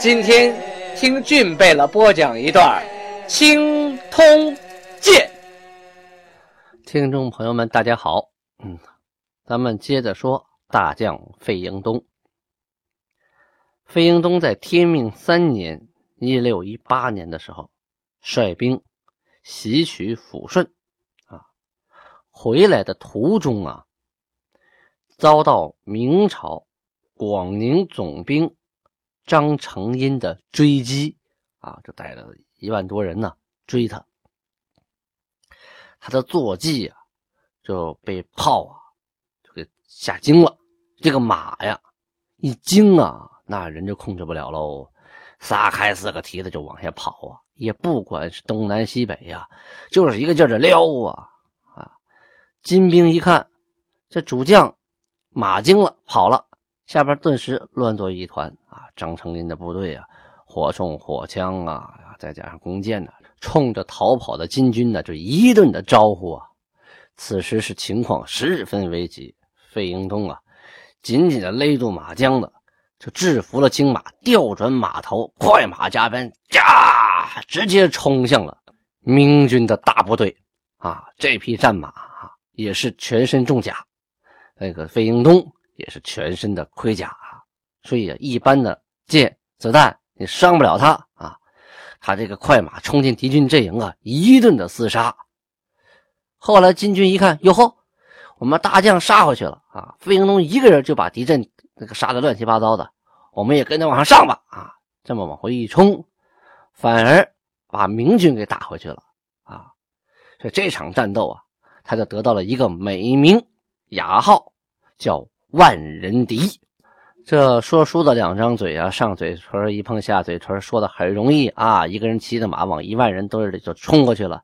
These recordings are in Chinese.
今天听俊贝勒播讲一段《青通剑》。听众朋友们，大家好，嗯，咱们接着说大将费英东。费英东在天命三年（一六一八年）的时候，率兵袭取抚顺，啊，回来的途中啊，遭到明朝广宁总兵。张承荫的追击啊，就带了一万多人呢追他。他的坐骑啊就被炮啊就给吓惊了。这个马呀一惊啊，那人就控制不了喽，撒开四个蹄子就往下跑啊，也不管是东南西北呀，就是一个劲儿的撩啊啊！金兵一看这主将马惊了，跑了。下边顿时乱作一团啊！张成林的部队啊，火铳、火枪啊，再加上弓箭呢，冲着逃跑的金军呢，就一顿的招呼啊！此时是情况十分危急，费英东啊，紧紧的勒住马缰子，就制服了金马，调转马头，快马加鞭，呀，直接冲向了明军的大部队啊！这匹战马啊，也是全身重甲，那个费英东。也是全身的盔甲啊，所以啊一般的箭子弹你伤不了他啊。他这个快马冲进敌军阵营啊，一顿的厮杀。后来金军一看，哟呵，我们大将杀回去了啊！费英东一个人就把敌阵那个杀的乱七八糟的，我们也跟着往上上吧啊！这么往回一冲，反而把明军给打回去了啊！所以这场战斗啊，他就得到了一个美名雅号，叫。万人敌，这说书的两张嘴啊，上嘴唇一碰下嘴唇，说的很容易啊。一个人骑着马往一万人堆里就冲过去了。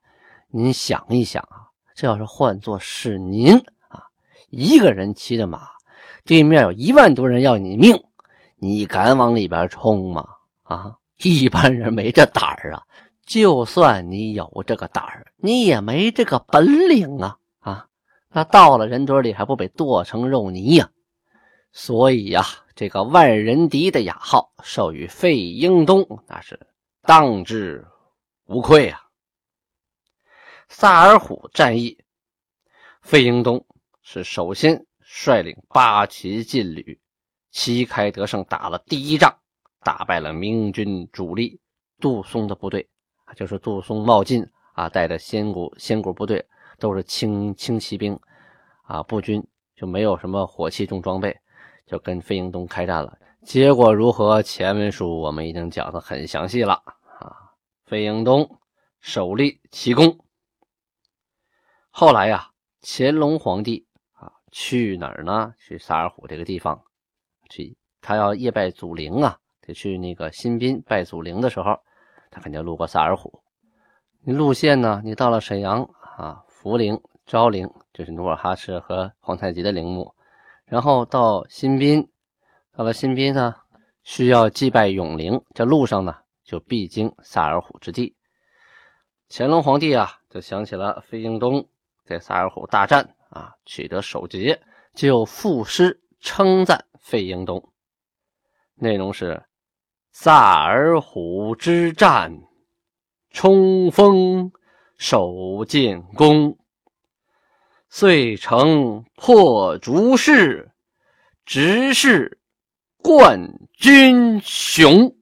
您想一想啊，这要是换作是您啊，一个人骑着马，对面有一万多人要你命，你敢往里边冲吗？啊，一般人没这胆儿啊。就算你有这个胆儿，你也没这个本领啊啊！那到了人堆里还不被剁成肉泥呀？所以呀，这个万人敌的雅号授予费英东，那是当之无愧啊。萨尔浒战役，费英东是首先率领八旗劲旅，旗开得胜，打了第一仗，打败了明军主力杜松的部队，就是杜松、冒进啊带的先谷先谷部队，都是轻轻骑兵啊，步军就没有什么火器重装备。就跟费英东开战了，结果如何？前文书我们已经讲的很详细了啊。费英东首立奇功，后来呀，乾隆皇帝啊去哪儿呢？去萨尔浒这个地方去，他要夜拜祖陵啊，得去那个新宾拜祖陵的时候，他肯定路过萨尔浒。你路线呢？你到了沈阳啊，福陵、昭陵，就是努尔哈赤和皇太极的陵墓。然后到新宾，到了新宾呢，需要祭拜永陵，这路上呢就必经萨尔浒之地。乾隆皇帝啊，就想起了费英东在萨尔浒大战啊取得首捷，就赋诗称赞费英东。内容是：萨尔浒之战，冲锋守建功。遂成破竹势，直是冠军雄。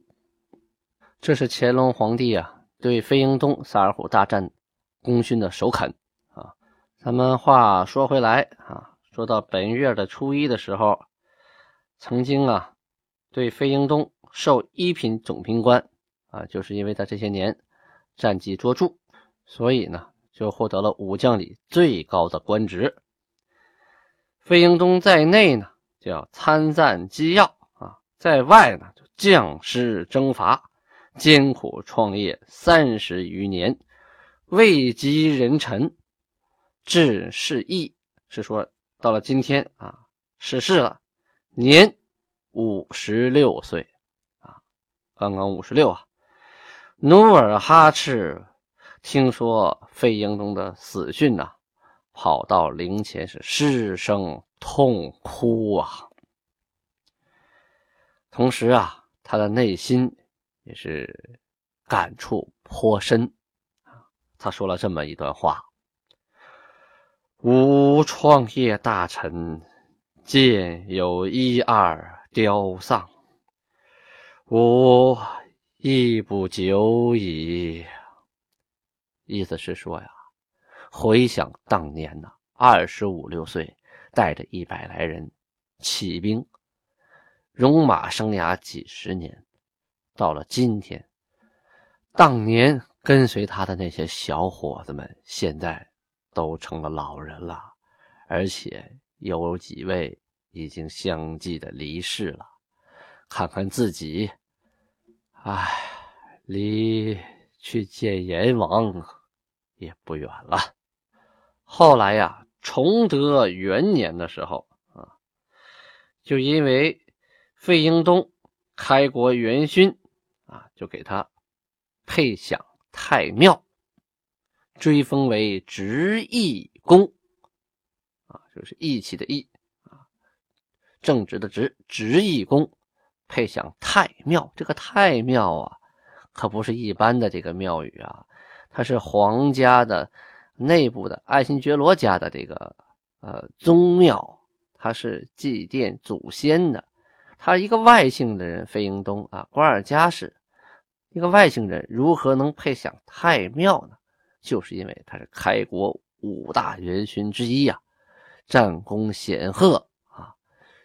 这是乾隆皇帝啊对费英东萨尔浒大战功勋的首肯啊。咱们话说回来啊，说到本月的初一的时候，曾经啊对费英东授一品总兵官啊，就是因为他这些年战绩卓著，所以呢。就获得了武将里最高的官职。费英东在内呢，就要参赞机要啊；在外呢，就将士征伐，艰苦创业三十余年，位极人臣，至世义，是说到了今天啊，逝世了，年五十六岁啊，刚刚五十六啊。努尔哈赤听说费英东的死讯呐，跑到灵前是失声痛哭啊。同时啊，他的内心也是感触颇深。他说了这么一段话：“吾创业大臣，见有一二凋丧，吾。”亦不久矣。意思是说呀，回想当年呐，二十五六岁，带着一百来人起兵，戎马生涯几十年，到了今天，当年跟随他的那些小伙子们，现在都成了老人了，而且有几位已经相继的离世了。看看自己。唉，离去见阎王也不远了。后来呀，崇德元年的时候啊，就因为费英东开国元勋啊，就给他配享太庙，追封为直义公啊，就是义气的义啊，正直的直，直义公。配享太庙，这个太庙啊，可不是一般的这个庙宇啊，它是皇家的内部的爱新觉罗家的这个呃宗庙，它是祭奠祖先的。他一个外姓的人，费英东啊，瓜尔佳氏，一个外姓人如何能配享太庙呢？就是因为他是开国五大元勋之一呀，战功显赫啊，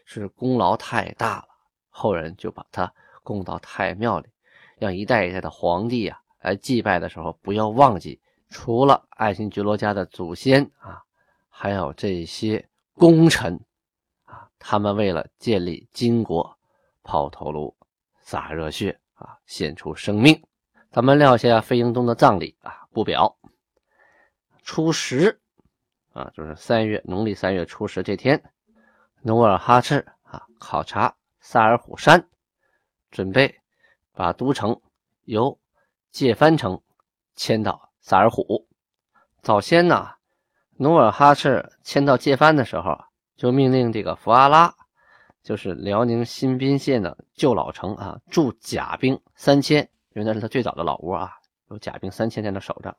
是功劳太大了。后人就把他供到太庙里，让一代一代的皇帝啊来祭拜的时候，不要忘记，除了爱新觉罗家的祖先啊，还有这些功臣啊，他们为了建立金国，抛头颅、洒热血啊，献出生命。咱们撂下费英东的葬礼啊，不表。初十啊，就是三月农历三月初十这天，努尔哈赤啊考察。萨尔虎山准备把都城由界藩城迁到萨尔虎。早先呢，努尔哈赤迁到界藩的时候，就命令这个福阿拉，就是辽宁新宾县的旧老城啊，驻甲兵三千，因为那是他最早的老窝啊，有甲兵三千在那守着。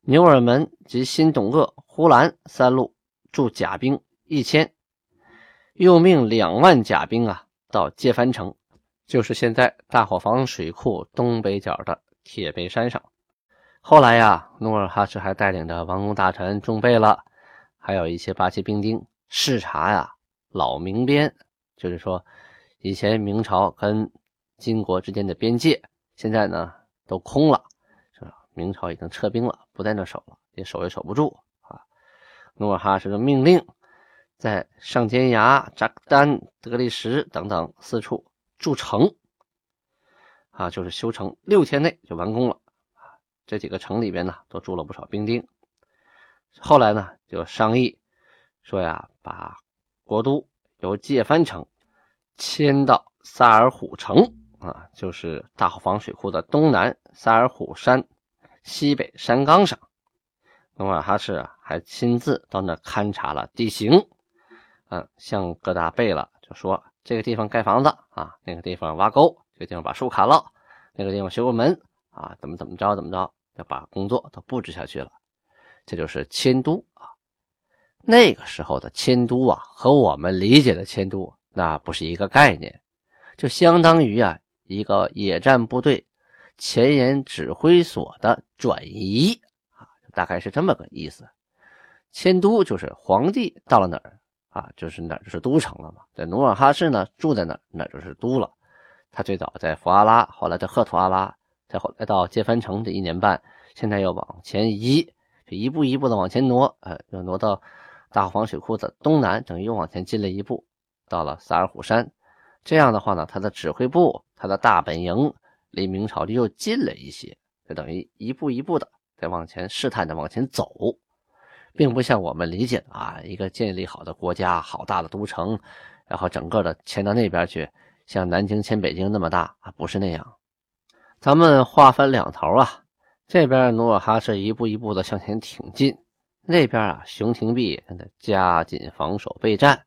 牛耳门及新董鄂、呼兰三路驻甲兵一千。又命两万甲兵啊到界藩城，就是现在大伙房水库东北角的铁背山上。后来呀，努尔哈赤还带领着王公大臣中贝勒，还有一些八旗兵丁视察呀老明边，就是说以前明朝跟金国之间的边界，现在呢都空了，明朝已经撤兵了，不在那守了，也守也守不住啊。努尔哈赤的命令。在上尖崖、扎克丹、德力什等等四处筑城，啊，就是修城，六天内就完工了。这几个城里边呢，都住了不少兵丁。后来呢，就商议说呀，把国都由界藩城迁到萨尔虎城，啊，就是大后方水库的东南萨尔虎山西北山岗上。努尔哈赤，还亲自到那勘察了地形。嗯，向各大贝勒就说这个地方盖房子啊，那个地方挖沟，这个地方把树砍了，那个地方修个门啊，怎么怎么着怎么着，要把工作都布置下去了。这就是迁都啊。那个时候的迁都啊，和我们理解的迁都那不是一个概念，就相当于啊一个野战部队前沿指挥所的转移啊，大概是这么个意思。迁都就是皇帝到了哪儿。啊，就是哪就是都城了嘛。在努尔哈赤呢，住在哪哪就是都了。他最早在福阿拉，后来在赫图阿拉，再后来到界藩城这一年半，现在又往前移，就一步一步的往前挪，呃，又挪到大黄水库的东南，等于又往前进了一步，到了萨尔虎山，这样的话呢，他的指挥部、他的大本营离明朝就又近了一些，就等于一步一步的在往前试探的往前走，并不像我们理解的啊，一个建立好的国家、好大的都城，然后整个的迁到那边去，像南京迁北京那么大啊，不是那样。咱们划分两头啊，这边努尔哈赤一步一步的向前挺进，那边啊，熊廷弼加紧防守备战。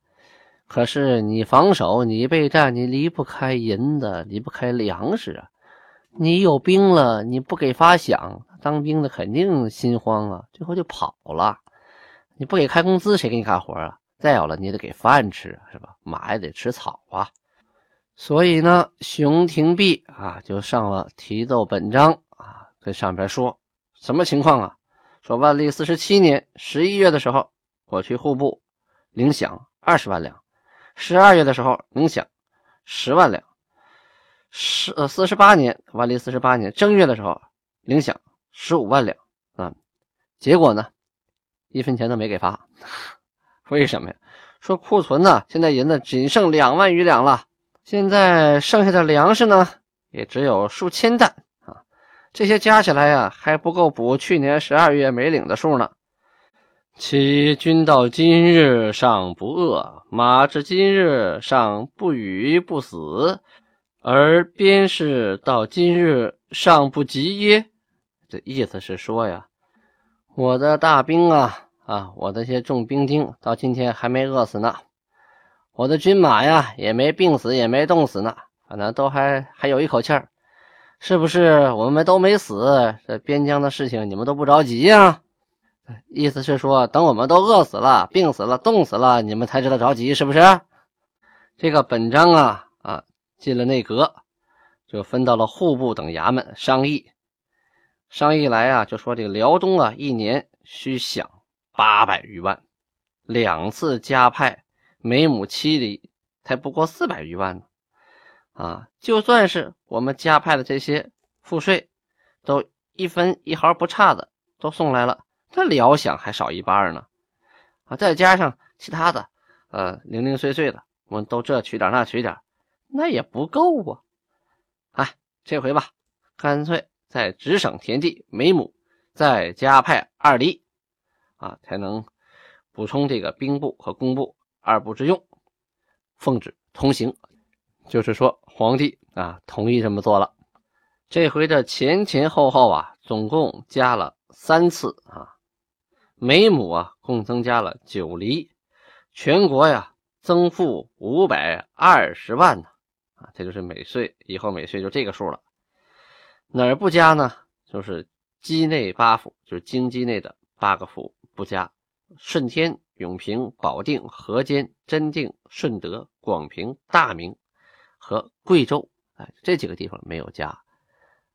可是你防守，你备战，你离不开银子，离不开粮食啊。你有兵了，你不给发饷，当兵的肯定心慌啊，最后就跑了。你不给开工资，谁给你干活啊？再有了，你得给饭吃，是吧？马也得吃草啊。所以呢，熊廷弼啊就上了提奏本章啊，跟上边说什么情况啊？说万历四十七年十一月的时候，我去户部领饷二十万两；十二月的时候领饷十万两；十呃四十八年万历四十八年正月的时候领饷十五万两啊。结果呢，一分钱都没给发。为什么呀？说库存呢，现在银子仅剩两万余两了。现在剩下的粮食呢，也只有数千担啊，这些加起来呀，还不够补去年十二月没领的数呢。其君到今日尚不饿，马至今日尚不语不死，而边士到今日尚不急耶？这意思是说呀，我的大兵啊啊，我的些重兵丁到今天还没饿死呢。我的军马呀，也没病死，也没冻死呢，反正都还还有一口气儿，是不是？我们都没死，这边疆的事情你们都不着急呀？意思是说，等我们都饿死了、病死了、冻死了，你们才知道着急，是不是？这个本章啊啊，进了内阁，就分到了户部等衙门商议。商议来啊，就说这个辽东啊，一年需饷八百余万，两次加派。每亩七厘，才不过四百余万呢，啊！就算是我们加派的这些赋税，都一分一毫不差的都送来了，这辽饷还少一半呢，啊！再加上其他的，呃，零零碎碎的，我们都这取点那取点，那也不够啊！哎，这回吧，干脆再直省田地每亩再加派二厘，啊，才能补充这个兵部和工部。二部之用，奉旨通行，就是说皇帝啊同意这么做了。这回的前前后后啊，总共加了三次啊，每亩啊共增加了九厘，全国呀增赋五百二十万呢啊，这就是每岁以后每岁就这个数了。哪儿不加呢？就是畿内八府，就是京畿内的八个府不加，顺天。永平、保定、河间、真定、顺德、广平、大名和贵州，哎，这几个地方没有加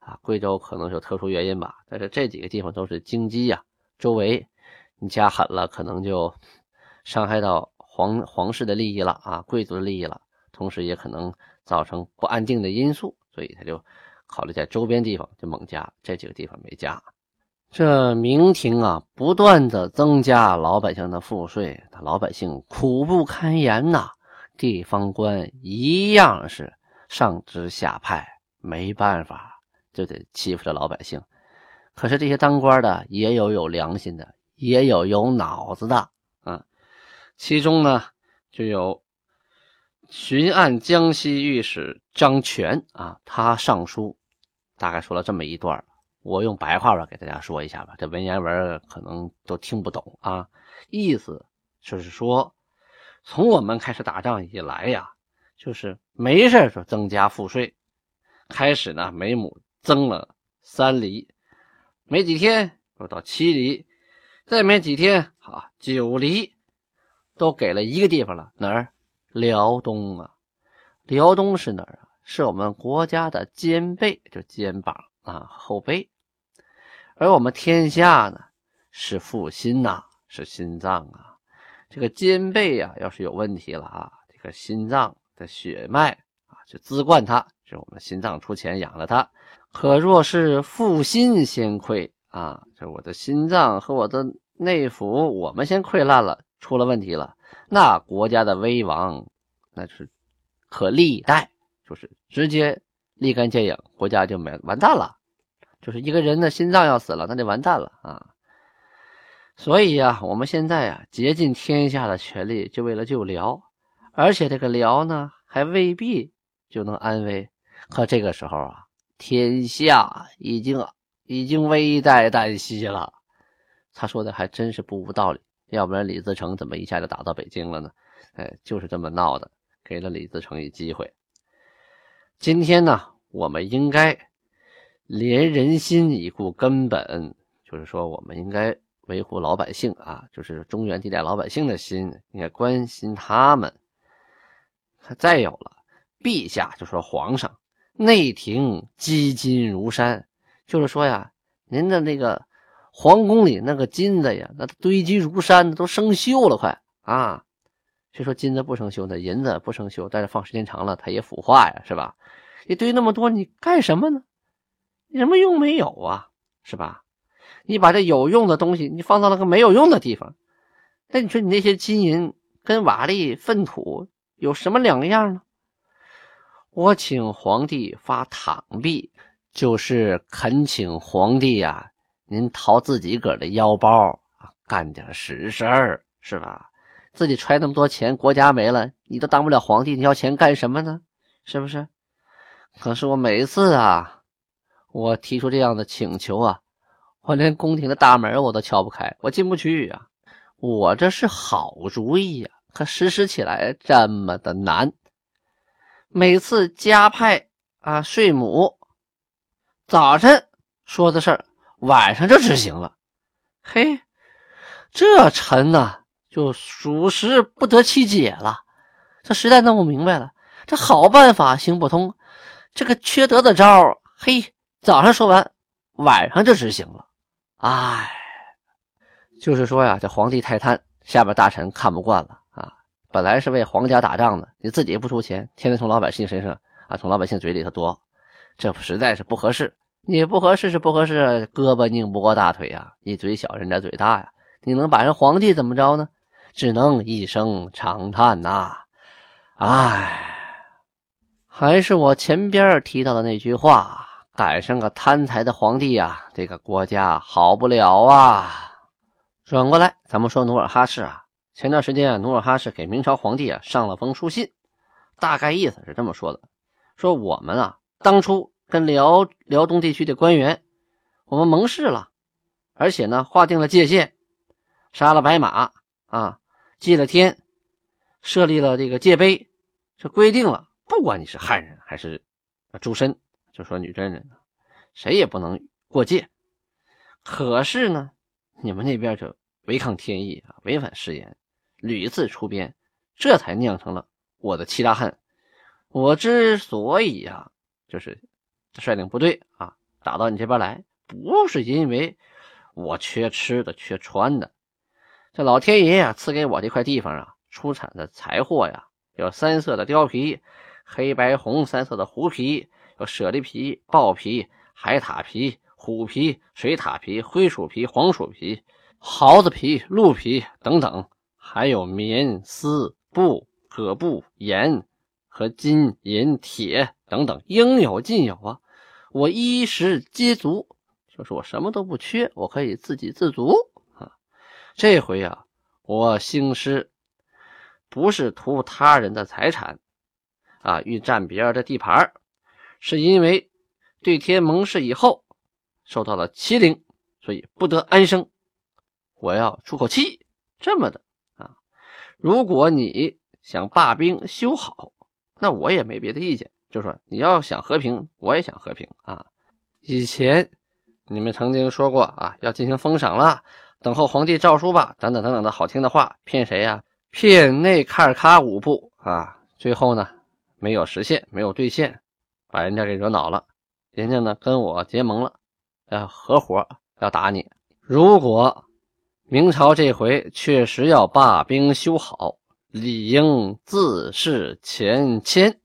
啊。贵州可能是有特殊原因吧，但是这几个地方都是京畿呀，周围你加狠了，可能就伤害到皇皇室的利益了啊，贵族的利益了，同时也可能造成不安定的因素，所以他就考虑在周边地方就猛加，这几个地方没加。这明廷啊，不断的增加老百姓的赋税，他老百姓苦不堪言呐。地方官一样是上知下派，没办法，就得欺负着老百姓。可是这些当官的也有有良心的，也有有脑子的啊。其中呢，就有巡按江西御史张全啊，他上书大概说了这么一段我用白话吧给大家说一下吧，这文言文可能都听不懂啊。意思就是说，从我们开始打仗以来呀，就是没事就增加赋税，开始呢每亩增了三厘，没几天又到七厘，再没几天啊九厘，都给了一个地方了，哪儿？辽东啊，辽东是哪儿啊？是我们国家的肩背，就肩膀啊后背。而我们天下呢，是腹心呐，是心脏啊。这个肩背呀，要是有问题了啊，这个心脏的血脉啊，就滋灌它，是我们心脏出钱养了它。可若是腹心先溃啊，就我的心脏和我的内腑，我们先溃烂了，出了问题了，那国家的危亡那是可历代，就是直接立竿见影，国家就没完蛋了。就是一个人的心脏要死了，那就完蛋了啊！所以呀，我们现在啊，竭尽天下的全力，就为了救辽，而且这个辽呢，还未必就能安危。可这个时候啊，天下已经已经危在旦夕了。他说的还真是不无道理，要不然李自成怎么一下就打到北京了呢？哎，就是这么闹的，给了李自成一机会。今天呢，我们应该。连人心以固根本，就是说，我们应该维护老百姓啊，就是中原地带老百姓的心，应该关心他们。再有了，陛下就说皇上内廷积金如山，就是说呀，您的那个皇宫里那个金子呀，那堆积如山，都生锈了，快啊！虽说金子不生锈，那银子不生锈，但是放时间长了，它也腐化呀，是吧？你堆那么多，你干什么呢？什么用没有啊？是吧？你把这有用的东西，你放到了个没有用的地方，那你说你那些金银跟瓦砾粪土有什么两样呢？我请皇帝发躺币，就是恳请皇帝呀，您掏自己个的腰包，干点实事儿，是吧？自己揣那么多钱，国家没了，你都当不了皇帝，你要钱干什么呢？是不是？可是我每一次啊。我提出这样的请求啊，我连宫廷的大门我都敲不开，我进不去啊！我这是好主意呀，可实施起来这么的难。每次加派啊税亩，早晨说的事儿，晚上就执行了。嘿，这臣呐就属实不得其解了。这实在弄不明白了，这好办法行不通，这个缺德的招嘿。早上说完，晚上就执行了。哎，就是说呀，这皇帝太贪，下边大臣看不惯了啊。本来是为皇家打仗的，你自己不出钱，天天从老百姓身上啊，从老百姓嘴里头夺，这实在是不合适。你不合适是不合适，胳膊拧不过大腿呀。你嘴小，人家嘴大呀。你能把人皇帝怎么着呢？只能一声长叹呐。哎，还是我前边提到的那句话。赶上个贪财的皇帝呀，这个国家好不了啊！转过来，咱们说努尔哈赤啊，前段时间啊，努尔哈赤给明朝皇帝啊上了封书信，大概意思是这么说的：说我们啊，当初跟辽辽东地区的官员，我们盟誓了，而且呢，划定了界限，杀了白马啊，祭了天，设立了这个界碑，这规定了，不管你是汉人还是诸身。就说女真人，谁也不能过界。可是呢，你们那边就违抗天意啊，违反誓言，屡次出边，这才酿成了我的七大恨。我之所以啊，就是率领部队啊，打到你这边来，不是因为我缺吃的、缺穿的。这老天爷呀，赐给我这块地方啊，出产的财货呀，有三色的貂皮，黑白红三色的狐皮。有舍利皮、豹皮、海獭皮、虎皮、水獭皮、灰鼠皮、黄鼠皮、耗子皮、鹿皮等等，还有棉、丝、布、葛布、盐和金银铁等等，应有尽有啊！我衣食皆足，就是我什么都不缺，我可以自给自足！这回啊，我兴师不是图他人的财产啊，欲占别人的地盘是因为对天盟誓以后受到了欺凌，所以不得安生。我要出口气，这么的啊。如果你想罢兵修好，那我也没别的意见。就说你要想和平，我也想和平啊。以前你们曾经说过啊，要进行封赏了，等候皇帝诏书吧，等等等等的好听的话，骗谁呀？骗内卡尔喀五部啊。最后呢，没有实现，没有兑现。把人家给惹恼了，人家呢跟我结盟了，要合伙要打你。如果明朝这回确实要罢兵修好，理应自是前迁，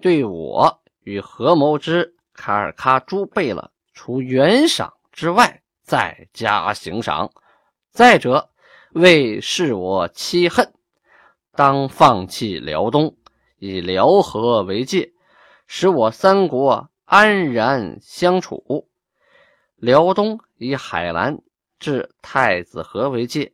对我与合谋之卡尔喀诸贝勒，除原赏之外，再加刑赏。再者，为示我妻恨，当放弃辽东。以辽河为界，使我三国安然相处。辽东以海兰至太子河为界，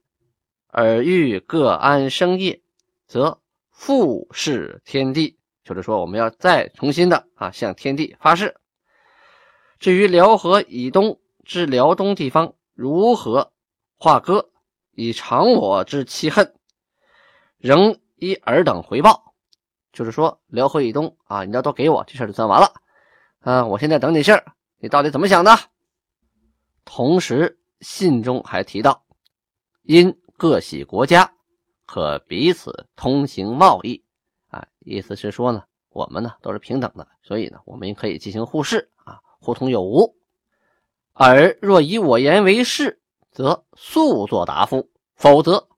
尔欲各安生业，则复是天地。就是说，我们要再重新的啊，向天地发誓。至于辽河以东至辽东地方如何划割，以偿我之妻恨，仍依尔等回报。就是说，辽河以东啊，你要都给我，这事就算完了。啊，我现在等你信儿，你到底怎么想的？同时，信中还提到，因各喜国家，可彼此通行贸易。啊，意思是说呢，我们呢都是平等的，所以呢，我们可以进行互市啊，互通有无。而若以我言为是，则速作答复；否则，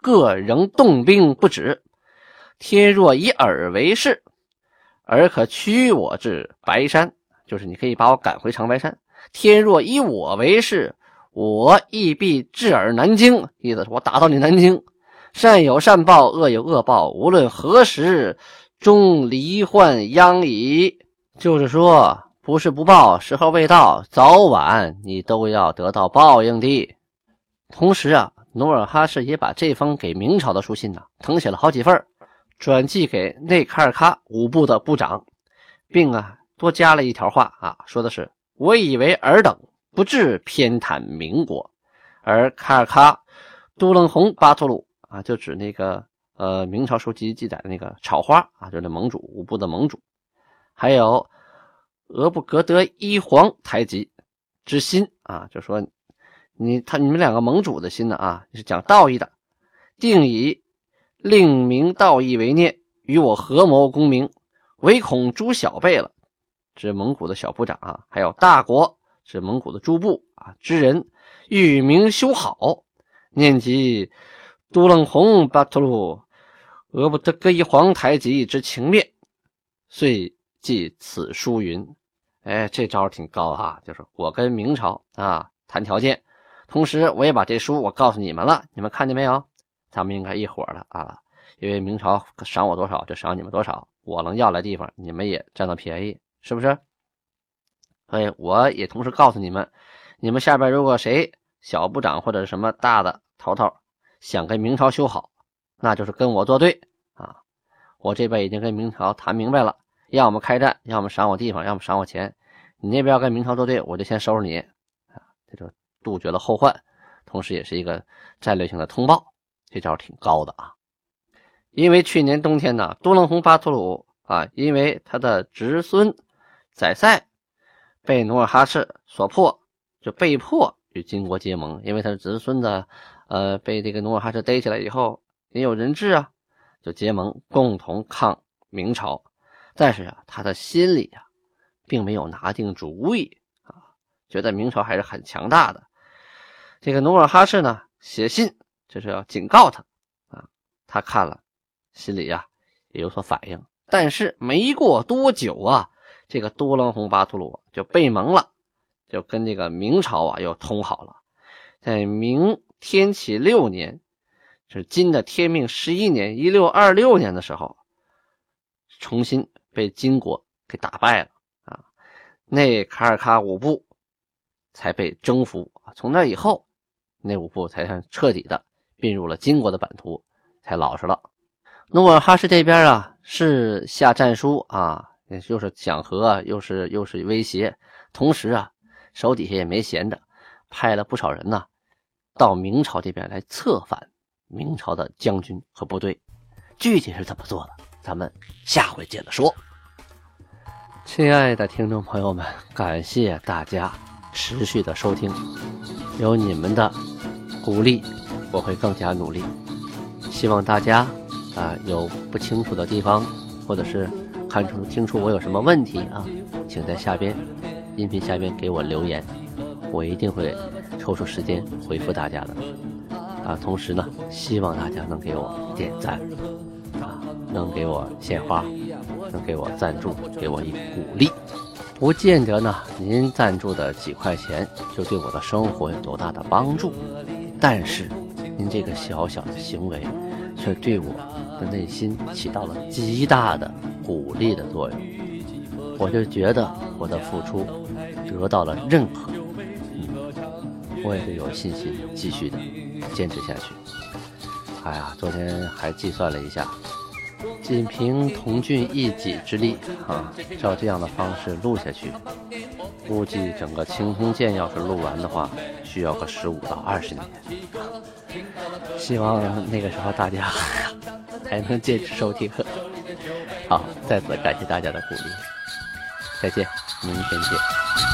各仍动兵不止。天若以尔为是，而可驱我至白山，就是你可以把我赶回长白山。天若以我为是，我亦必至尔南京。意思是我打到你南京。善有善报，恶有恶报。无论何时，终罹患殃矣。就是说，不是不报，时候未到，早晚你都要得到报应的。同时啊，努尔哈赤也把这封给明朝的书信呢，誊写了好几份，转寄给内卡尔喀五部的部长，并啊多加了一条话啊，说的是：我以为尔等不至偏袒民国，而卡尔喀都楞洪巴图鲁。啊，就指那个呃，明朝书籍记载的那个草花啊，就是盟主五部的盟主，还有俄布格德一皇太极之心啊，就说你他你们两个盟主的心呢啊，是讲道义的，定以令明道义为念，与我合谋功名，唯恐诸小辈了，指蒙古的小部长啊，还有大国指蒙古的诸部啊之人，欲明修好，念及。都楞洪巴图鲁，俄不得各一皇太极之情面，遂记此书云：“哎，这招挺高啊！就是我跟明朝啊谈条件，同时我也把这书我告诉你们了，你们看见没有？咱们应该一伙的啊！因为明朝赏我多少就赏你们多少，我能要来地方，你们也占到便宜，是不是？所以我也同时告诉你们，你们下边如果谁小部长或者什么大的头头。”想跟明朝修好，那就是跟我作对啊！我这边已经跟明朝谈明白了，要么开战，要么赏我地方，要么赏我钱。你那边要跟明朝作对，我就先收拾你啊！这就杜绝了后患，同时也是一个战略性的通报。这招挺高的啊！因为去年冬天呢，多楞洪巴图鲁啊，因为他的侄孙宰塞被努尔哈赤所迫，就被迫与金国结盟，因为他的侄孙子。呃，被这个努尔哈赤逮起来以后，也有人质啊，就结盟共同抗明朝。但是啊，他的心里啊，并没有拿定主意啊，觉得明朝还是很强大的。这个努尔哈赤呢，写信就是要警告他啊，他看了，心里呀也有所反应。但是没过多久啊，这个多楞洪巴图鲁就被蒙了，就跟这个明朝啊又通好了，在明。天启六年，是金的天命十一年（一六二六年）的时候，重新被金国给打败了啊！那卡尔喀五部才被征服从那以后，那五部才算彻底的并入了金国的版图，才老实了。努尔哈赤这边啊，是下战书啊，又是讲和，又是又是威胁，同时啊，手底下也没闲着，派了不少人呢。到明朝这边来策反明朝的将军和部队，具体是怎么做的，咱们下回接着说。亲爱的听众朋友们，感谢大家持续的收听，有你们的鼓励，我会更加努力。希望大家啊有不清楚的地方，或者是看出听出我有什么问题啊，请在下边音频下边给我留言，我一定会。抽出时间回复大家的啊，同时呢，希望大家能给我点赞，能给我献花，能给我赞助，给我一鼓励。不见得呢，您赞助的几块钱就对我的生活有多大的帮助，但是您这个小小的行为，却对我的内心起到了极大的鼓励的作用。我就觉得我的付出得到了认可，嗯，我也是有信心继续的坚持下去。哎呀，昨天还计算了一下，仅凭童俊一己之力啊，照这样的方式录下去，估计整个《青铜剑》要是录完的话，需要个十五到二十年。希望那个时候大家还能坚持收听。好，再次感谢大家的鼓励，再见，明天见。